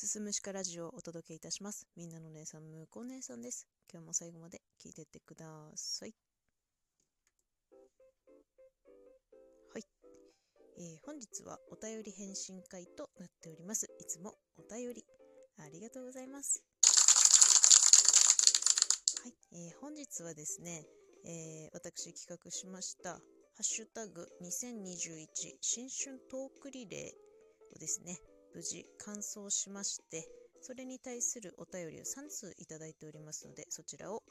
すすむしかラジオをお届けいたします。みんなの姉さん、むこう姉さんです。今日も最後まで聞いてってください。はい。えー本日はお便り返信会となっております。いつもお便りありがとうございます。はい。えー本日はですね、えー私企画しました、ハッシュタグ2021新春トークリレーをですね、無事完走しまして、それに対するお便りを3通いただいておりますので、そちらを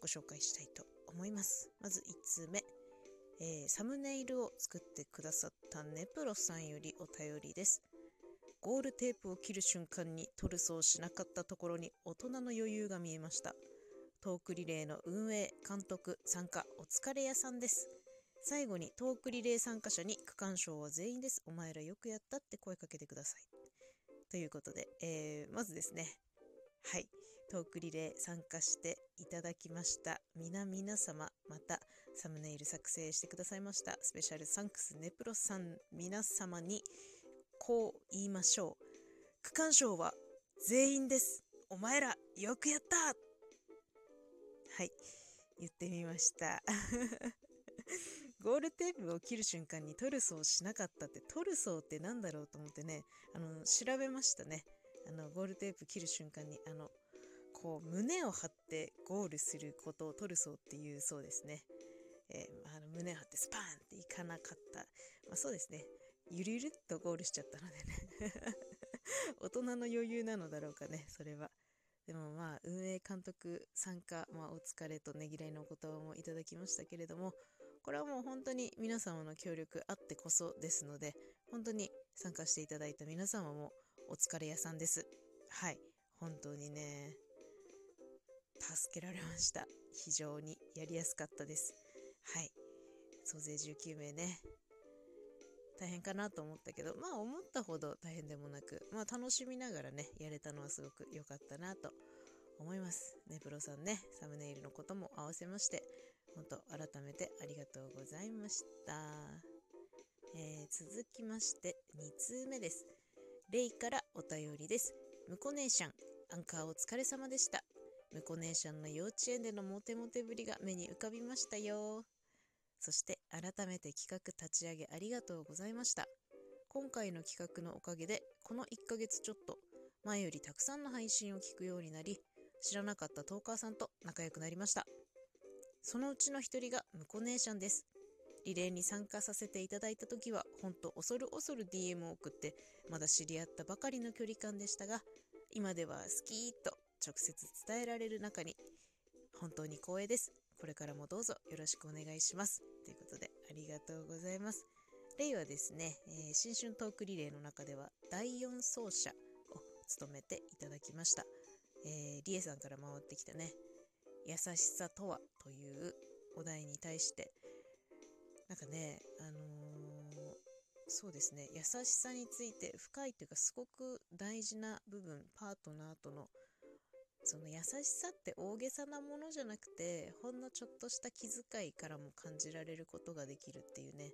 ご紹介したいと思います。まず1通目、えーサムネイルを作ってくださったネプロさんよりお便りです。ゴールテープを切る瞬間にトルソをしなかったところに大人の余裕が見えました。トークリレーの運営、監督、参加、お疲れ屋さんです。最後にトークリレー参加者に区間賞は全員です。お前らよくやったって声かけてください。ということで、えーまずですね、はい、トークリレー参加していただきました。皆皆様、またサムネイル作成してくださいました。スペシャルサンクスネプロさん皆様にこう言いましょう。区間賞は全員です。お前らよくやったはい、言ってみました。ゴールテープを切る瞬間にトルソーしなかったってトルソーってなんだろうと思ってねあの調べましたね。あのゴールテープ切る瞬間にあのこう胸を張ってゴールすることをトルソーっていうそうですね、えーあの胸を張ってスパーンっていかなかった、まあ、そうですね。ゆるゆるっとゴールしちゃったのでね。大人の余裕なのだろうかねそれは。でもまあ運営監督参加、まあ、お疲れとねぎらいのお言葉もいただきましたけれどもこれはもう本当に皆様の協力あってこそですので本当に参加していただいた皆様もお疲れ屋さんです。はい。本当にね助けられました。非常にやりやすかったです。はい。総勢19名ね。大変かなと思ったけどまあ思ったほど大変でもなくまあ楽しみながらねやれたのはすごく良かったなと思います。ねプロさんねサムネイルのことも合わせまして本当改めてありがとうございました、えー続きまして2通目です。レイからお便りです。むこ姉ちゃんアンカーお疲れ様でした。むこ姉ちゃんの幼稚園でのモテモテぶりが目に浮かびましたよ。そして改めて企画立ち上げありがとうございました。今回の企画のおかげでこの1ヶ月ちょっと前よりたくさんの配信を聞くようになり知らなかったトーカーさんと仲良くなりました。そのうちの一人がムコネーションです。リレーに参加させていただいた時はほんと恐る恐る DM を送ってまだ知り合ったばかりの距離感でしたが今では好きと直接伝えられる中に本当に光栄です。これからもどうぞよろしくお願いします。ということでありがとうございます。レイはですね、えー新春トークリレーの中では第4走者を務めていただきました、えーリエさんから回ってきたね優しさとはというお題に対して。なんかねあのーそうですね。優しさについて深いというかすごく大事な部分パートナーとのその優しさって大げさなものじゃなくてほんのちょっとした気遣いからも感じられることができるっていうね。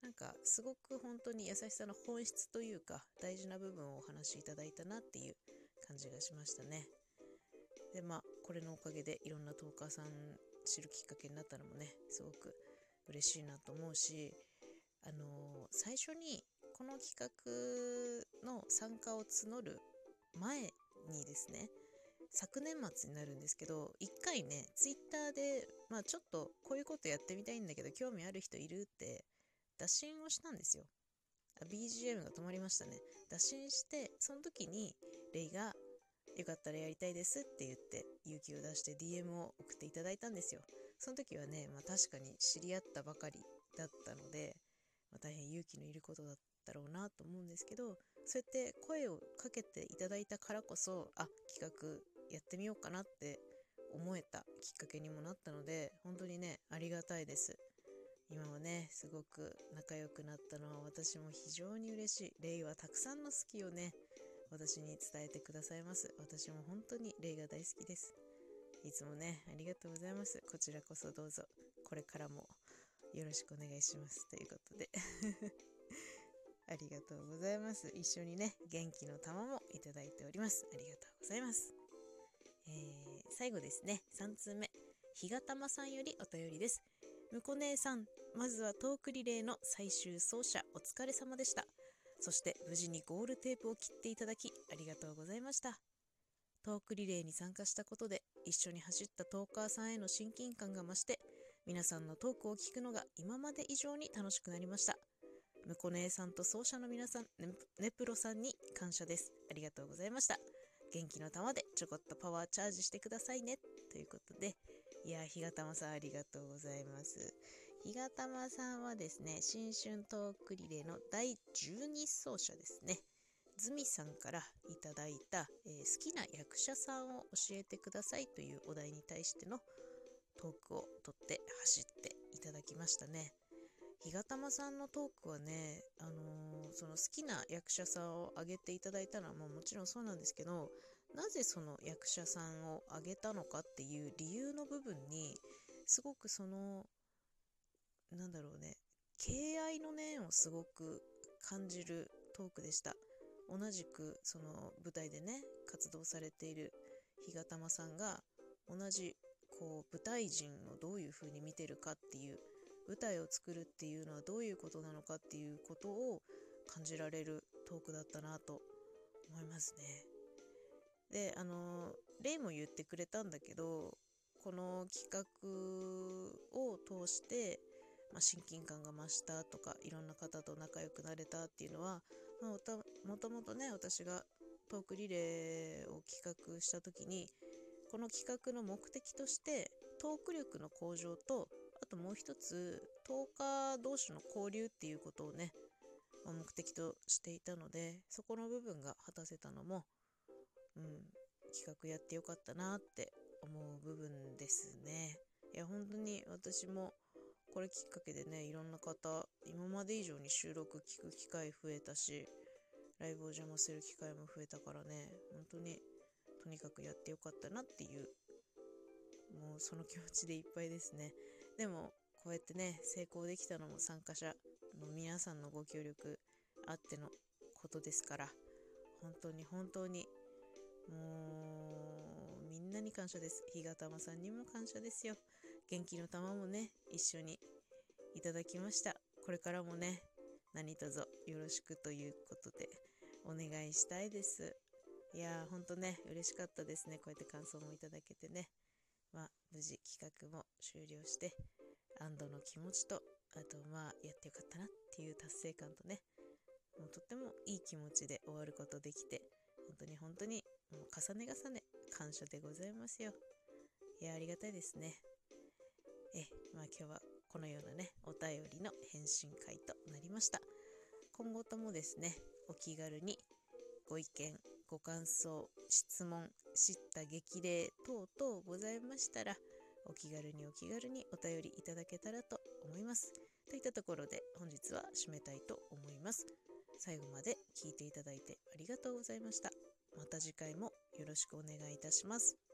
なんかすごく本当に優しさの本質というか大事な部分をお話しいただいたなっていう感じがしましたね。でまあこれのおかげでいろんなトーカーさん知るきっかけになったのもねすごく嬉しいなと思うしあの最初にこの企画の参加を募る前にですね昨年末になるんですけど一回ねツイッターでまあちょっとこういうことやってみたいんだけど興味ある人いるって打診をしたんですよ。BGM が止まりましたね。打診してその時にレイがよかったらやりたいですって言って勇気を出して DM を送っていただいたんですよ。その時はね、まあ、確かに知り合ったばかりだったので、まあ、大変勇気のいることだったろうなと思うんですけどそうやって声をかけていただいたからこそあ企画やってみようかなって思えたきっかけにもなったので本当にねありがたいです。今はねすごく仲良くなったのは私も非常に嬉しい。レイはたくさんの好きをね私に伝えてくださいます私も本当にレイが大好きですいつもねありがとうございますこちらこそどうぞこれからもよろしくお願いしますということで ありがとうございます。一緒にね、元気の玉もいただいております。ありがとうございます。えー、最後ですね、3通目。ひがたまさんよりお便りです。むこ姉さん、まずはトークリレーの最終走者お疲れ様でした。そして無事にゴールテープを切っていただきありがとうございました。トークリレーに参加したことで一緒に走ったトーカーさんへの親近感が増して皆さんのトークを聞くのが今まで以上に楽しくなりました。むこ姉さんと奏者の皆さん、ネプロさんに感謝です。ありがとうございました。元気の玉でちょこっとパワーチャージしてくださいね。ということで、いや、ひがたまさんありがとうございます。ひがたまさんはですね、新春トークリレーの第12走者ですね。ズミさんからいただいた、えー、好きな役者さんを教えてくださいというお題に対してのトークをとって走っていただきましたね。ひがたまさんのトークはね、あのー、その好きな役者さんを挙げていただいたのはももちろんそうなんですけど、なぜその役者さんを挙げたのかっていう理由の部分に、すごくそのなんだろうね、敬愛の念をすごく感じるトークでした。同じくその舞台でね、活動されている日がたまさんが同じこう舞台人をどういう風に見てるかっていう舞台を作るっていうのはどういうことなのかっていうことを感じられるトークだったなと思いますね。で、あの、レイも言ってくれたんだけど、この企画を通してまあ、親近感が増したとかいろんな方と仲良くなれたっていうのは、まあ、もともとね私がトークリレーを企画した時にこの企画の目的としてトーク力の向上とあともう一つトーカー同士の交流っていうことをね、まあ、目的としていたのでそこの部分が果たせたのも、うん、企画やってよかったなって思う部分ですね。いや本当に私もこれきっかけでね、いろんな方、今まで以上に収録聞く機会増えたし、ライブを邪魔する機会も増えたからね、本当に、とにかくやってよかったなっていう、もうその気持ちでいっぱいですね。でも、こうやってね、成功できたのも参加者の皆さんのご協力あってのことですから、本当に本当に、もう、みんなに感謝です。日がたまさんにも感謝ですよ。元気の玉もね、一緒にいただきました。これからもね、何卒よろしくということでお願いしたいです。いやー、ほんとね、嬉しかったですね。こうやって感想もいただけてね。まあ、無事企画も終了して、安堵の気持ちと、あとまあ、やってよかったなっていう達成感とね、もうとってもいい気持ちで終わることできて、本当に本当にもう重ね重ね感謝でございますよ。いや、ありがたいですね。今日はこのようなねお便りの返信会となりました。今後ともですねお気軽にご意見ご感想質問知った激励等々ございましたらお気軽にお気軽にお便りいただけたらと思います。といったところで本日は締めたいと思います。最後まで聞いていただいてありがとうございました。また次回もよろしくお願いいたします。